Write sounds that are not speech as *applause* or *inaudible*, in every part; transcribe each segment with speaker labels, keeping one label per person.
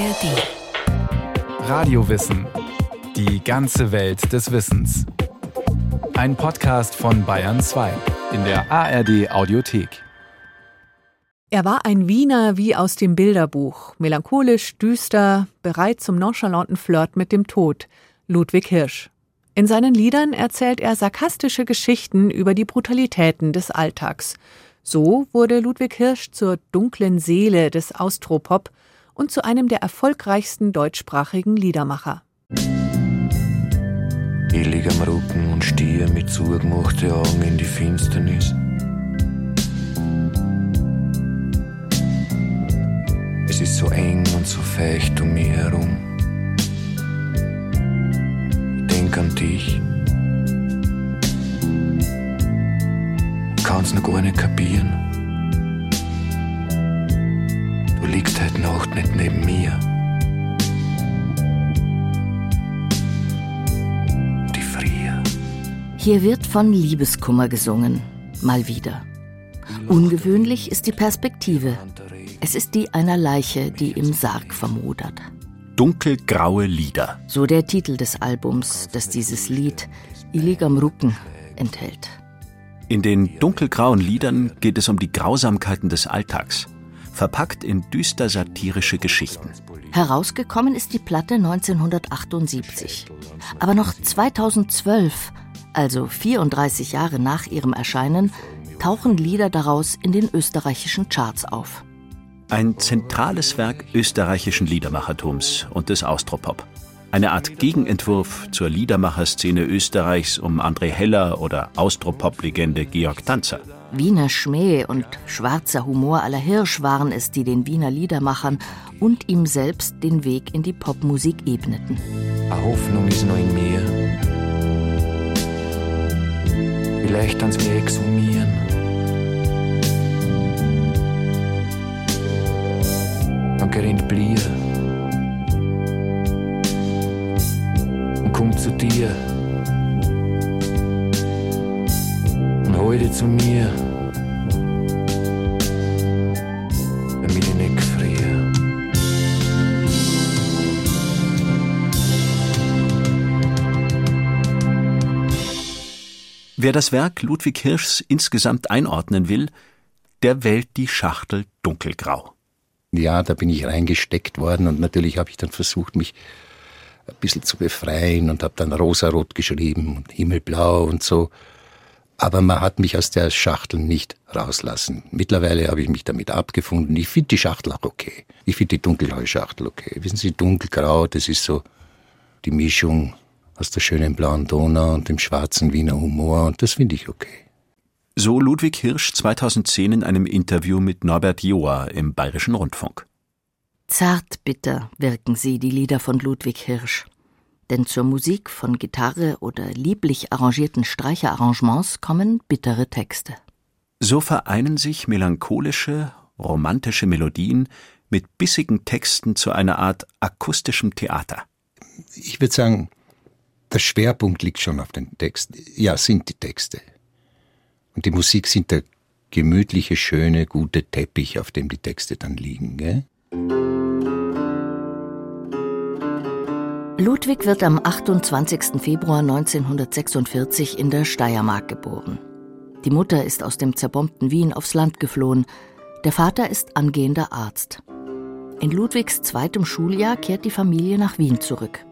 Speaker 1: ARD.
Speaker 2: Radiowissen. Die ganze Welt des Wissens. Ein Podcast von Bayern 2 in der ARD Audiothek.
Speaker 3: Er war ein Wiener wie aus dem Bilderbuch, melancholisch, düster, bereit zum nonchalanten Flirt mit dem Tod, Ludwig Hirsch. In seinen Liedern erzählt er sarkastische Geschichten über die Brutalitäten des Alltags. So wurde Ludwig Hirsch zur dunklen Seele des Austropop und zu einem der erfolgreichsten deutschsprachigen Liedermacher.
Speaker 4: Ich lieg am Rücken und stehe mit zugemachten Augen in die Finsternis. Es ist so eng und so feucht um mich herum. Ich denk an dich. Kann's noch gar nicht kapieren. Liegst heute Nacht nicht neben mir. Die Frier.
Speaker 1: Hier wird von Liebeskummer gesungen. Mal wieder. Ungewöhnlich ist die Perspektive. Es ist die einer Leiche, die im Sarg vermodert.
Speaker 5: Dunkelgraue Lieder.
Speaker 1: So der Titel des Albums, das dieses Lied Ich lieg am Rücken enthält.
Speaker 5: In den dunkelgrauen Liedern geht es um die Grausamkeiten des Alltags, verpackt in düster satirische Geschichten.
Speaker 1: Herausgekommen ist die Platte 1978. Aber noch 2012, also 34 Jahre nach ihrem Erscheinen, tauchen Lieder daraus in den österreichischen Charts auf.
Speaker 5: Ein zentrales Werk österreichischen Liedermachertums und des Austropop. Eine Art Gegenentwurf zur Liedermacherszene Österreichs um André Heller oder Austropop-Legende Georg Tanzer.
Speaker 1: Wiener Schmäh und schwarzer Humor aller Hirsch waren es, die den Wiener Liedermachern und ihm selbst den Weg in die Popmusik ebneten.
Speaker 4: Hoffnung ist noch in mir. Vielleicht kann's mir exhumieren. Dann gerinnt Blier. Und kommt zu dir. Zu mir. Damit ich nicht friere.
Speaker 5: Wer das Werk Ludwig Hirschs insgesamt einordnen will, der wählt die Schachtel dunkelgrau.
Speaker 6: Ja, da bin ich reingesteckt worden und natürlich habe ich dann versucht, mich ein bisschen zu befreien und habe dann rosarot geschrieben und himmelblau und so. Aber man hat mich aus der Schachtel nicht rauslassen. Mittlerweile habe ich mich damit abgefunden. Ich finde die Schachtel auch okay. Ich finde die dunkelgraue Schachtel okay. Wissen Sie, dunkelgrau, das ist so die Mischung aus der schönen blauen Donau und dem schwarzen Wiener Humor und das finde ich okay.
Speaker 5: So Ludwig Hirsch 2010 in einem Interview mit Norbert Joa im Bayerischen Rundfunk.
Speaker 1: Zartbitter wirken sie, die Lieder von Ludwig Hirsch. Denn zur Musik von Gitarre oder lieblich arrangierten Streicherarrangements kommen bittere Texte.
Speaker 5: So vereinen sich melancholische, romantische Melodien mit bissigen Texten zu einer Art akustischem Theater.
Speaker 6: Ich würde sagen, der Schwerpunkt liegt schon auf den Texten. Ja, sind die Texte. Und die Musik sind der gemütliche, schöne, gute Teppich, auf dem die Texte dann liegen. Gell?
Speaker 1: Ludwig wird am 28. Februar 1946 in der Steiermark geboren. Die Mutter ist aus dem zerbombten Wien aufs Land geflohen. Der Vater ist angehender Arzt. In Ludwigs zweitem Schuljahr kehrt die Familie nach Wien zurück.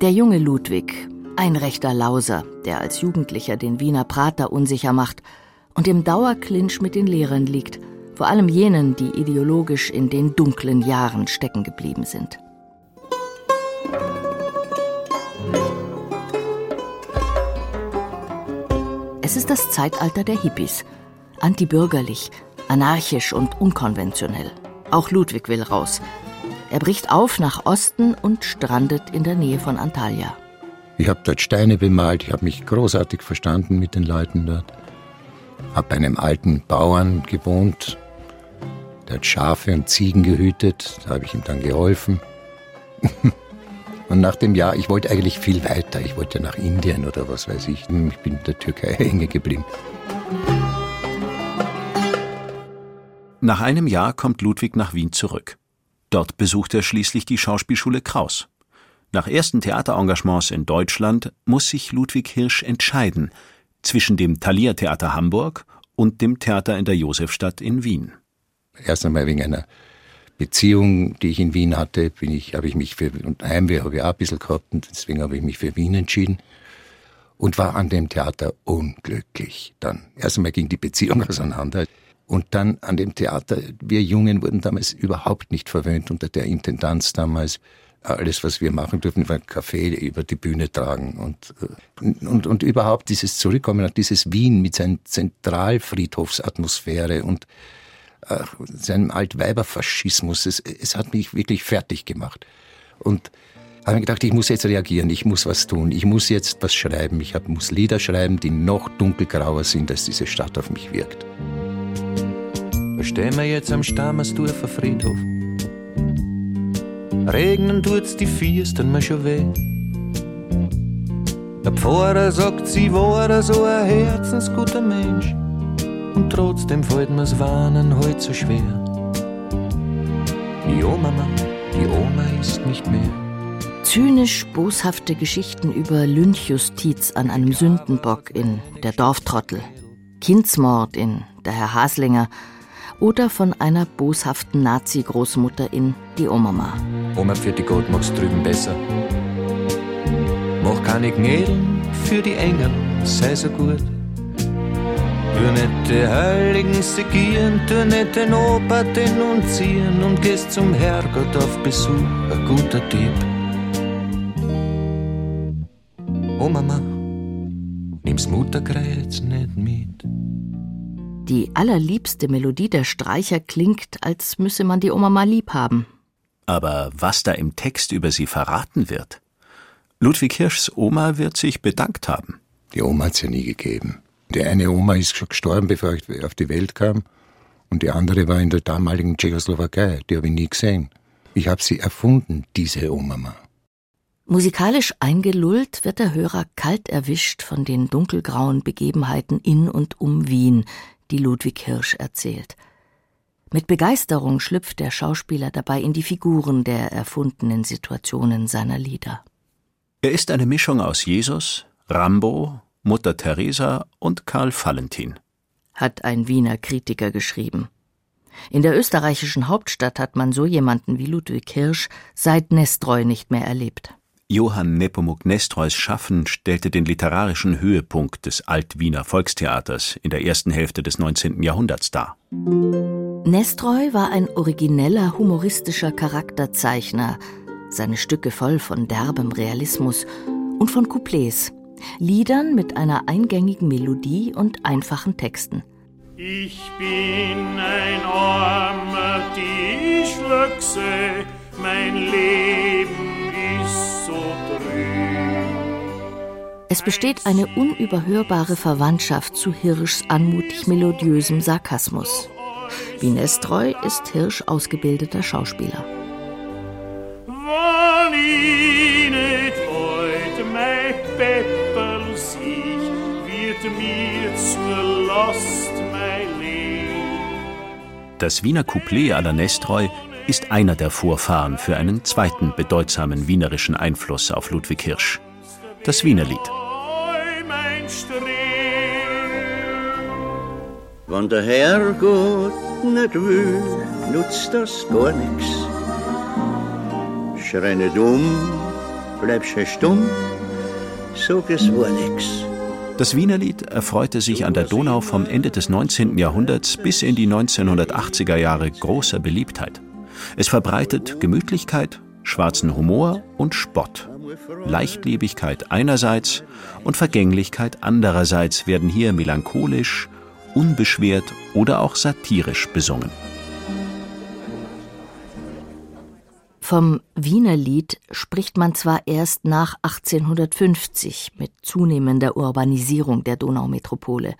Speaker 1: Der junge Ludwig, ein rechter Lauser, der als Jugendlicher den Wiener Prater unsicher macht und im Dauerclinch mit den Lehrern liegt, vor allem jenen, die ideologisch in den dunklen Jahren stecken geblieben sind. Es ist das Zeitalter der Hippies. Antibürgerlich, anarchisch und unkonventionell. Auch Ludwig will raus. Er bricht auf nach Osten und strandet in der Nähe von Antalya.
Speaker 6: Ich habe dort Steine bemalt, ich habe mich großartig verstanden mit den Leuten dort. Hab bei einem alten Bauern gewohnt, der hat Schafe und Ziegen gehütet, da habe ich ihm dann geholfen. *laughs* und nach dem Jahr, ich wollte eigentlich viel weiter, ich wollte nach Indien oder was weiß ich. Ich bin in der Türkei *laughs* hängen geblieben.
Speaker 5: Nach einem Jahr kommt Ludwig nach Wien zurück. Dort besucht er schließlich die Schauspielschule Kraus. Nach ersten Theaterengagements in Deutschland muss sich Ludwig Hirsch entscheiden zwischen dem Thalia Theater Hamburg und dem Theater in der Josefstadt in Wien.
Speaker 6: Erst einmal wegen einer Beziehung, die ich in Wien hatte, bin ich, habe ich mich für, und Heimweh habe ich auch ein bisschen gehabt, und deswegen habe ich mich für Wien entschieden und war an dem Theater unglücklich. Dann erst einmal ging die Beziehung *laughs* auseinander. Und dann an dem Theater, wir Jungen wurden damals überhaupt nicht verwöhnt unter der Intendanz damals alles, was wir machen dürfen, war Kaffee über die Bühne tragen und, äh, und, und überhaupt dieses Zurückkommen auf dieses Wien mit seiner Zentralfriedhofsatmosphäre und äh, seinem Altweiberfaschismus, es, es hat mich wirklich fertig gemacht. Und habe mir gedacht, ich muss jetzt reagieren, ich muss was tun, ich muss jetzt was schreiben, ich hab, muss Lieder schreiben, die noch dunkelgrauer sind, als diese Stadt auf mich wirkt.
Speaker 4: Stehen wir jetzt am Stammersdorfer Friedhof Regnen tut's die Fies dann mir schon weh. Der Pfarrer sagt, sie war so ein herzensguter Mensch. Und trotzdem fällt mir's Warnen heut so schwer. Die Oma, die Oma ist nicht mehr.
Speaker 1: Zynisch boshafte Geschichten über Lynchjustiz an einem Sündenbock in Der Dorftrottel, Kindsmord in Der Herr Haslinger oder von einer boshaften Nazi-Großmutter in Die Omama.
Speaker 4: Oma für die Gott mach's drüben besser. Mach keine Gnädeln für die Engel, sei so gut. Tu nicht die Heiligen segieren, tu nicht den Opa denunzieren und gehst zum Herrgott auf Besuch, ein guter Typ. Oh Mama, nimm's Mutterkreuz nicht mit.
Speaker 1: Die allerliebste Melodie der Streicher klingt, als müsse man die Oma mal lieb haben.
Speaker 5: Aber was da im Text über sie verraten wird? Ludwig Hirschs Oma wird sich bedankt haben.
Speaker 6: Die Oma hat's ja nie gegeben. Die eine Oma ist schon gestorben, bevor ich auf die Welt kam. Und die andere war in der damaligen Tschechoslowakei. Die habe ich nie gesehen. Ich habe sie erfunden, diese Oma.
Speaker 1: Musikalisch eingelullt wird der Hörer kalt erwischt von den dunkelgrauen Begebenheiten in und um Wien, die Ludwig Hirsch erzählt. Mit Begeisterung schlüpft der Schauspieler dabei in die Figuren der erfundenen Situationen seiner Lieder.
Speaker 5: Er ist eine Mischung aus Jesus, Rambo, Mutter Teresa und Karl Valentin,
Speaker 1: hat ein Wiener Kritiker geschrieben. In der österreichischen Hauptstadt hat man so jemanden wie Ludwig Hirsch seit Nestroy nicht mehr erlebt.
Speaker 5: Johann Nepomuk Nestroys Schaffen stellte den literarischen Höhepunkt des Alt-Wiener Volkstheaters in der ersten Hälfte des 19. Jahrhunderts dar.
Speaker 1: Nestroy war ein origineller humoristischer Charakterzeichner, seine Stücke voll von derbem Realismus und von Couplets, Liedern mit einer eingängigen Melodie und einfachen Texten.
Speaker 7: Ich bin ein armer Tischlöchse, mein Leben
Speaker 1: Es besteht eine unüberhörbare Verwandtschaft zu Hirschs anmutig melodiösem Sarkasmus. Wie Nestroy ist Hirsch ausgebildeter Schauspieler.
Speaker 5: Das Wiener Couplet à la Nestroy ist einer der Vorfahren für einen zweiten bedeutsamen wienerischen Einfluss auf Ludwig Hirsch. Das Wienerlied.
Speaker 8: Wenn der Herrgott nicht will, nutzt das gar nix. Schrei nicht um, bleib schön stumm, sag es war nix.
Speaker 5: Das Wienerlied erfreute sich an der Donau vom Ende des 19. Jahrhunderts bis in die 1980er Jahre großer Beliebtheit. Es verbreitet Gemütlichkeit, schwarzen Humor und Spott. Leichtlebigkeit einerseits und Vergänglichkeit andererseits werden hier melancholisch, unbeschwert oder auch satirisch besungen.
Speaker 1: Vom Wiener Lied spricht man zwar erst nach 1850 mit zunehmender Urbanisierung der Donaumetropole.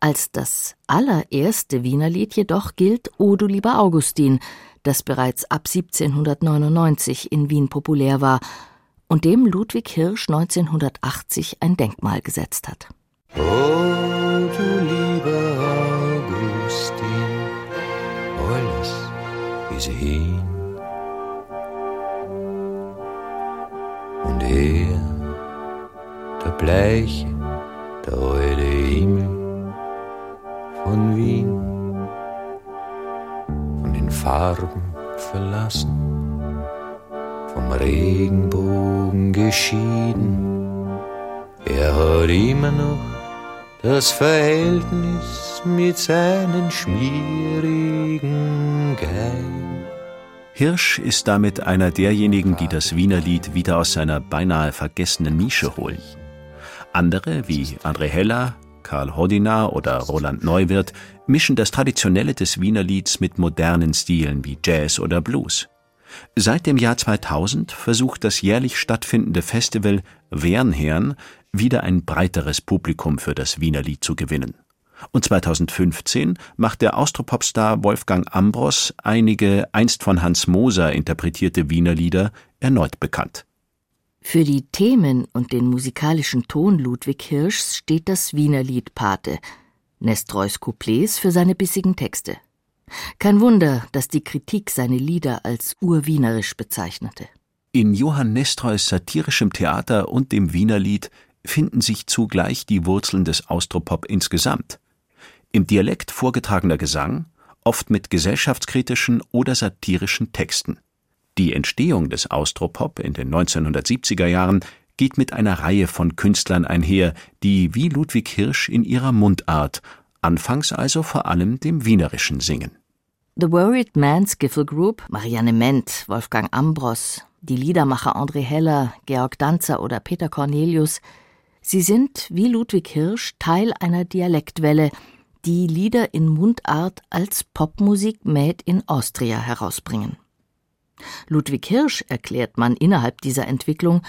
Speaker 1: Als das allererste Wiener Lied jedoch gilt O du lieber Augustin, das bereits ab 1799 in Wien populär war und dem Ludwig Hirsch 1980 ein Denkmal gesetzt hat.
Speaker 4: Oh, her, der bleiche, der alte Himmel von Wien, von den Farben verlassen, vom Regenbogen geschieden. Er hat immer noch das Verhältnis mit seinen schmierigen Geigen.
Speaker 5: Hirsch ist damit einer derjenigen, die das Wienerlied wieder aus seiner beinahe vergessenen Nische holen. Andere, wie André Heller, Karl Hodina oder Roland Neuwirth, mischen das Traditionelle des Wienerlieds mit modernen Stilen wie Jazz oder Blues. Seit dem Jahr 2000 versucht das jährlich stattfindende Festival Wernherrn wieder ein breiteres Publikum für das Wienerlied zu gewinnen. Und 2015 macht der Austropop-Star Wolfgang Ambros einige einst von Hans Moser interpretierte Wienerlieder erneut bekannt.
Speaker 1: Für die Themen und den musikalischen Ton Ludwig Hirschs steht das Wienerlied Pate, Nestreus Couplets für seine bissigen Texte. Kein Wunder, dass die Kritik seine Lieder als urwienerisch bezeichnete.
Speaker 5: In Johann Nestreus satirischem Theater und dem Wienerlied finden sich zugleich die Wurzeln des Austropop insgesamt. Im Dialekt vorgetragener Gesang, oft mit gesellschaftskritischen oder satirischen Texten. Die Entstehung des Austropop in den 1970er Jahren geht mit einer Reihe von Künstlern einher, die wie Ludwig Hirsch in ihrer Mundart, anfangs also vor allem dem Wienerischen singen.
Speaker 1: The Worried Man Skiffle Group, Marianne Ment, Wolfgang Ambros, die Liedermacher André Heller, Georg Danzer oder Peter Cornelius, sie sind, wie Ludwig Hirsch, Teil einer Dialektwelle, die Lieder in Mundart als Popmusik made in Austria herausbringen. Ludwig Hirsch erklärt man innerhalb dieser Entwicklung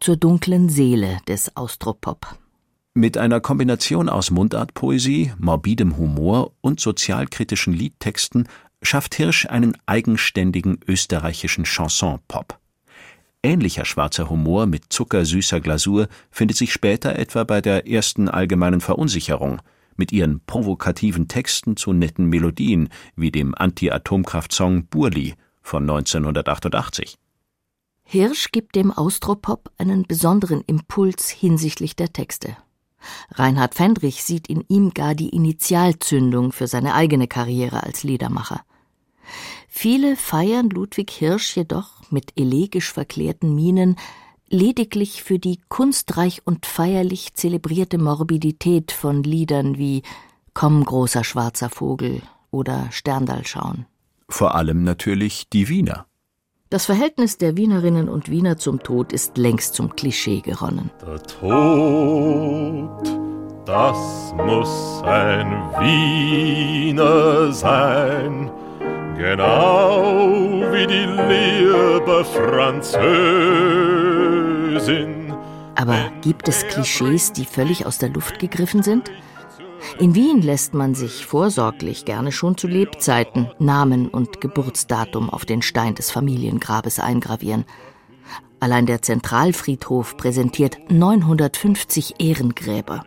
Speaker 1: zur dunklen Seele des Austropop.
Speaker 5: Mit einer Kombination aus Mundartpoesie, morbidem Humor und sozialkritischen Liedtexten schafft Hirsch einen eigenständigen österreichischen Chanson-Pop. Ähnlicher schwarzer Humor mit zuckersüßer Glasur findet sich später etwa bei der ersten allgemeinen Verunsicherung mit ihren provokativen Texten zu netten Melodien wie dem Anti-Atomkraft-Song Burli von 1988.
Speaker 1: Hirsch gibt dem Austropop einen besonderen Impuls hinsichtlich der Texte. Reinhard Fendrich sieht in ihm gar die Initialzündung für seine eigene Karriere als Liedermacher. Viele feiern Ludwig Hirsch jedoch mit elegisch verklärten Mienen lediglich für die kunstreich und feierlich zelebrierte Morbidität von Liedern wie Komm, großer schwarzer Vogel oder Sterndal schauen.
Speaker 5: Vor allem natürlich die Wiener.
Speaker 1: Das Verhältnis der Wienerinnen und Wiener zum Tod ist längst zum Klischee geronnen.
Speaker 7: Der Tod, das muss ein Wiener sein, genau wie die liebe Französin.
Speaker 1: Aber gibt es Klischees, die völlig aus der Luft gegriffen sind? In Wien lässt man sich vorsorglich gerne schon zu Lebzeiten Namen und Geburtsdatum auf den Stein des Familiengrabes eingravieren. Allein der Zentralfriedhof präsentiert 950 Ehrengräber.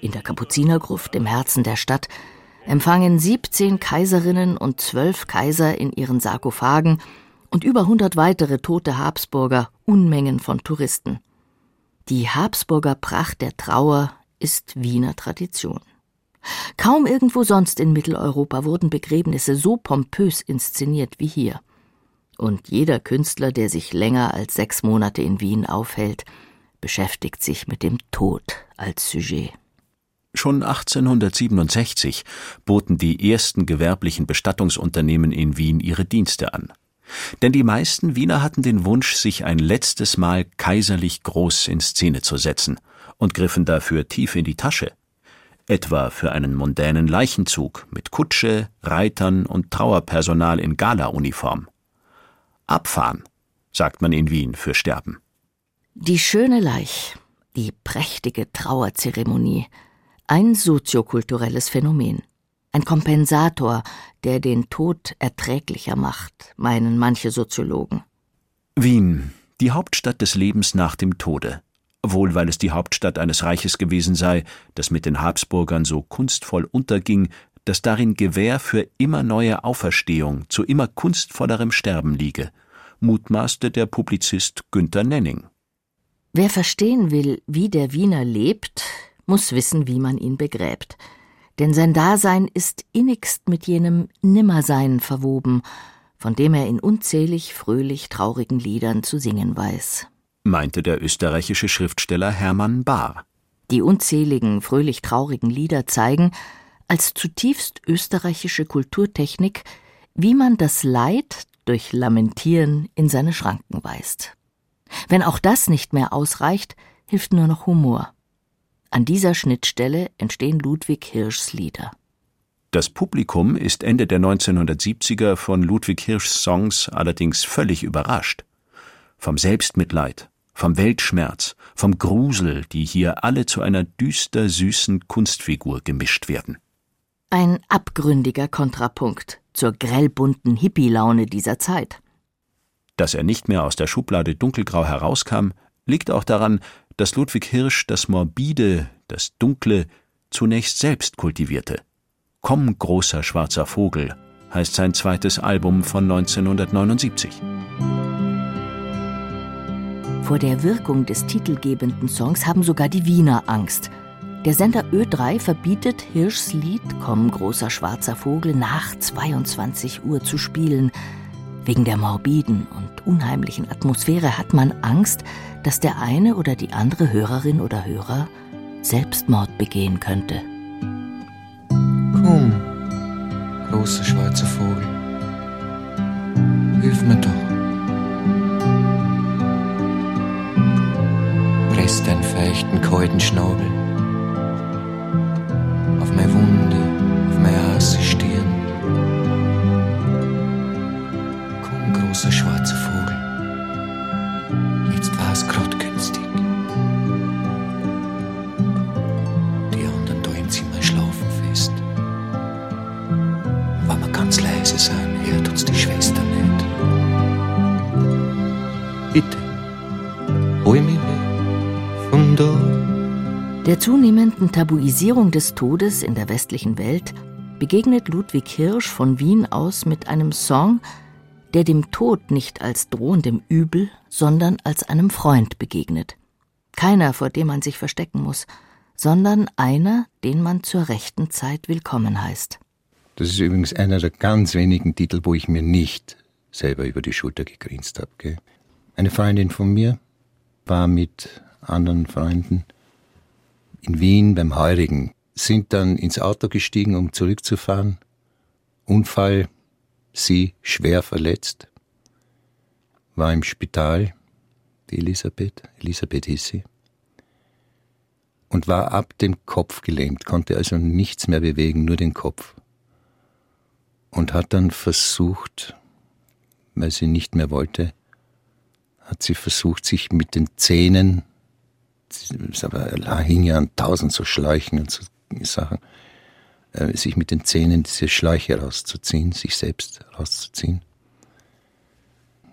Speaker 1: In der Kapuzinergruft im Herzen der Stadt empfangen 17 Kaiserinnen und 12 Kaiser in ihren Sarkophagen und über 100 weitere tote Habsburger Unmengen von Touristen. Die Habsburger Pracht der Trauer ist Wiener Tradition. Kaum irgendwo sonst in Mitteleuropa wurden Begräbnisse so pompös inszeniert wie hier. Und jeder Künstler, der sich länger als sechs Monate in Wien aufhält, beschäftigt sich mit dem Tod als Sujet.
Speaker 5: Schon 1867 boten die ersten gewerblichen Bestattungsunternehmen in Wien ihre Dienste an. Denn die meisten Wiener hatten den Wunsch, sich ein letztes Mal kaiserlich groß in Szene zu setzen und griffen dafür tief in die Tasche etwa für einen mondänen Leichenzug mit Kutsche, Reitern und Trauerpersonal in Galauniform. Abfahren, sagt man in Wien für Sterben.
Speaker 1: Die schöne Leich, die prächtige Trauerzeremonie, ein soziokulturelles Phänomen, ein Kompensator, der den Tod erträglicher macht, meinen manche Soziologen.
Speaker 5: Wien, die Hauptstadt des Lebens nach dem Tode, wohl weil es die Hauptstadt eines Reiches gewesen sei, das mit den Habsburgern so kunstvoll unterging, dass darin Gewähr für immer neue Auferstehung zu immer kunstvollerem Sterben liege, mutmaßte der Publizist Günther Nenning.
Speaker 1: Wer verstehen will, wie der Wiener lebt, muss wissen, wie man ihn begräbt. Denn sein Dasein ist innigst mit jenem Nimmersein verwoben, von dem er in unzählig fröhlich traurigen Liedern zu singen weiß.
Speaker 5: Meinte der österreichische Schriftsteller Hermann Bahr.
Speaker 1: Die unzähligen fröhlich traurigen Lieder zeigen, als zutiefst österreichische Kulturtechnik, wie man das Leid durch Lamentieren in seine Schranken weist. Wenn auch das nicht mehr ausreicht, hilft nur noch Humor. An dieser Schnittstelle entstehen Ludwig Hirschs Lieder.
Speaker 5: Das Publikum ist Ende der 1970er von Ludwig Hirschs Songs allerdings völlig überrascht. Vom Selbstmitleid, vom Weltschmerz, vom Grusel, die hier alle zu einer düster süßen Kunstfigur gemischt werden.
Speaker 1: Ein abgründiger Kontrapunkt zur grellbunten Hippie-Laune dieser Zeit.
Speaker 5: Dass er nicht mehr aus der Schublade dunkelgrau herauskam, liegt auch daran, dass Ludwig Hirsch das Morbide, das Dunkle zunächst selbst kultivierte. Komm, großer schwarzer Vogel heißt sein zweites Album von 1979.
Speaker 1: Vor der Wirkung des titelgebenden Songs haben sogar die Wiener Angst – der Sender Ö3 verbietet Hirschs Lied Komm, großer schwarzer Vogel nach 22 Uhr zu spielen. Wegen der morbiden und unheimlichen Atmosphäre hat man Angst, dass der eine oder die andere Hörerin oder Hörer Selbstmord begehen könnte.
Speaker 9: Komm, großer schwarzer Vogel, hilf mir doch. Press deinen feuchten, kalten Schnabel meine Wunde, auf meine heiße Bitte, hol mich weg von da.
Speaker 1: Der zunehmenden Tabuisierung des Todes in der westlichen Welt begegnet Ludwig Hirsch von Wien aus mit einem Song, der dem Tod nicht als drohendem Übel, sondern als einem Freund begegnet. Keiner, vor dem man sich verstecken muss, sondern einer, den man zur rechten Zeit willkommen heißt.
Speaker 6: Das ist übrigens einer der ganz wenigen Titel, wo ich mir nicht selber über die Schulter gegrinst habe. Eine Freundin von mir war mit anderen Freunden in Wien beim Heurigen, sind dann ins Auto gestiegen, um zurückzufahren. Unfall, sie schwer verletzt, war im Spital, die Elisabeth, Elisabeth hieß sie, und war ab dem Kopf gelähmt, konnte also nichts mehr bewegen, nur den Kopf. Und hat dann versucht, weil sie nicht mehr wollte, hat sie versucht, sich mit den Zähnen da hing ja an tausend so Schläuchen und so Sachen, äh, sich mit den Zähnen diese Schläuche rauszuziehen, sich selbst rauszuziehen.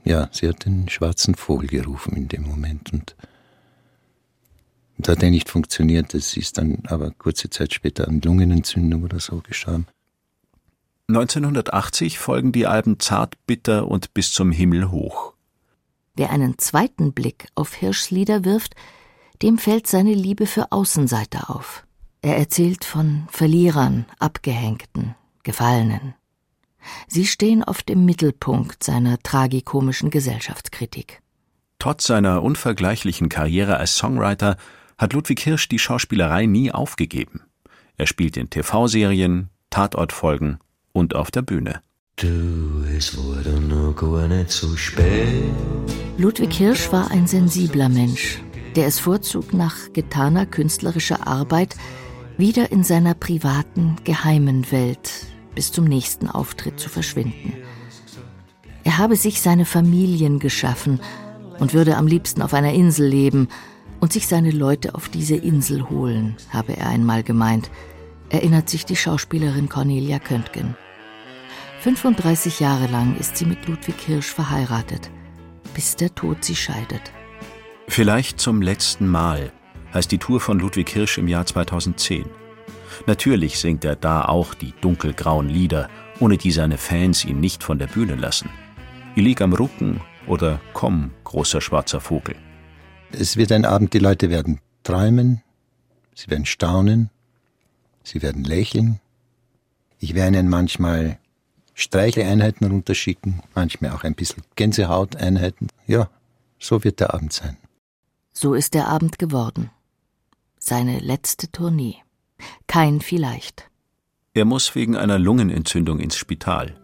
Speaker 6: Ja, sie hat den schwarzen Vogel gerufen in dem Moment und das hat ja nicht funktioniert. Das ist dann aber kurze Zeit später an Lungenentzündung oder so gestorben.
Speaker 5: 1980 folgen die Alben Zart, Bitter und Bis zum Himmel hoch.
Speaker 1: Wer einen zweiten Blick auf Hirschlieder wirft, dem fällt seine Liebe für Außenseiter auf. Er erzählt von Verlierern, Abgehängten, Gefallenen. Sie stehen oft im Mittelpunkt seiner tragikomischen Gesellschaftskritik.
Speaker 5: Trotz seiner unvergleichlichen Karriere als Songwriter hat Ludwig Hirsch die Schauspielerei nie aufgegeben. Er spielt in TV-Serien, Tatortfolgen und auf der Bühne.
Speaker 9: Du, es wurde noch gar nicht so spät.
Speaker 1: Ludwig Hirsch war ein sensibler Mensch der es vorzog, nach getaner künstlerischer Arbeit wieder in seiner privaten, geheimen Welt bis zum nächsten Auftritt zu verschwinden. Er habe sich seine Familien geschaffen und würde am liebsten auf einer Insel leben und sich seine Leute auf diese Insel holen, habe er einmal gemeint, erinnert sich die Schauspielerin Cornelia Köntgen. 35 Jahre lang ist sie mit Ludwig Hirsch verheiratet, bis der Tod sie scheidet.
Speaker 5: Vielleicht zum letzten Mal heißt die Tour von Ludwig Hirsch im Jahr 2010. Natürlich singt er da auch die dunkelgrauen Lieder, ohne die seine Fans ihn nicht von der Bühne lassen. Ich lieg am Rücken oder Komm, großer schwarzer Vogel.
Speaker 6: Es wird ein Abend, die Leute werden träumen, sie werden staunen, sie werden lächeln. Ich werde ihnen manchmal Streicheleinheiten runterschicken, manchmal auch ein bisschen Gänsehauteinheiten. Ja, so wird der Abend sein.
Speaker 1: So ist der Abend geworden. Seine letzte Tournee. Kein vielleicht.
Speaker 5: Er muss wegen einer Lungenentzündung ins Spital.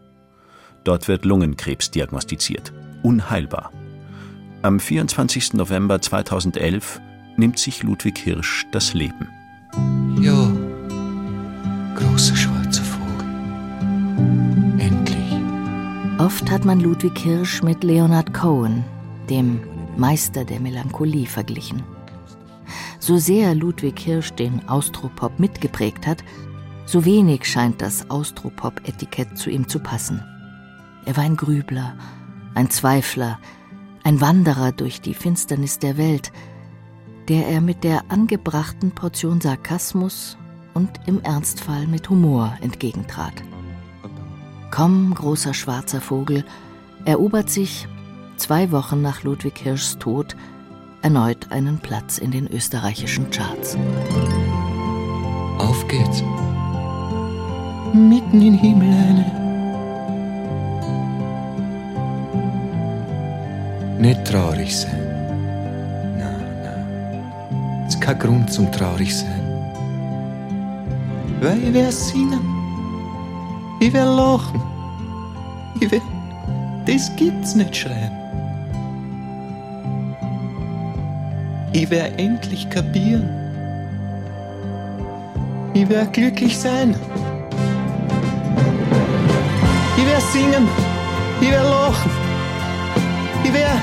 Speaker 5: Dort wird Lungenkrebs diagnostiziert. Unheilbar. Am 24. November 2011 nimmt sich Ludwig Hirsch das Leben.
Speaker 4: Ja, großer schwarzer
Speaker 1: Oft hat man Ludwig Hirsch mit Leonard Cohen, dem Meister der Melancholie, verglichen. So sehr Ludwig Hirsch den Austropop mitgeprägt hat, so wenig scheint das Austropop-Etikett zu ihm zu passen. Er war ein Grübler, ein Zweifler, ein Wanderer durch die Finsternis der Welt, der er mit der angebrachten Portion Sarkasmus und im Ernstfall mit Humor entgegentrat. Komm, großer schwarzer Vogel, erobert sich, zwei Wochen nach Ludwig Hirschs Tod, erneut einen Platz in den österreichischen Charts.
Speaker 4: Auf geht's. Mitten in Himmel eine. Nicht traurig sein. Nein, nein. Es ist kein Grund zum traurig sein. Weil werde singen. Ich werde lachen. Ich werde. Das gibt's nicht schreien. Ich werde endlich kapieren. Ich werde glücklich sein. Ich werde singen. Ich werde lachen. Ich werde.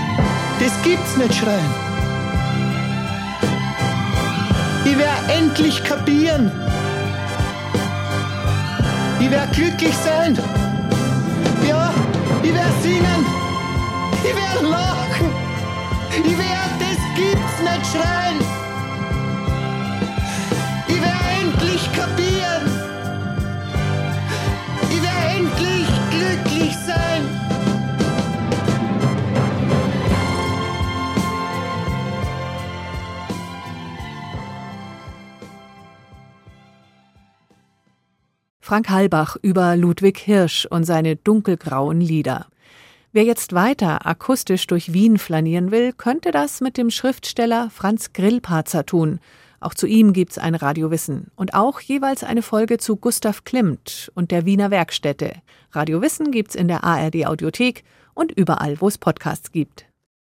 Speaker 4: Das gibt's nicht schreien. Ich werde endlich kapieren. Ich werde glücklich sein. Ja, ich werde singen. Ich werde lachen. Ich werde, das gibt's nicht schreien.
Speaker 3: Frank Halbach über Ludwig Hirsch und seine dunkelgrauen Lieder. Wer jetzt weiter akustisch durch Wien flanieren will, könnte das mit dem Schriftsteller Franz Grillparzer tun. Auch zu ihm gibt's ein Radiowissen und auch jeweils eine Folge zu Gustav Klimt und der Wiener Werkstätte. Radiowissen gibt's in der ARD Audiothek und überall, wo es Podcasts gibt.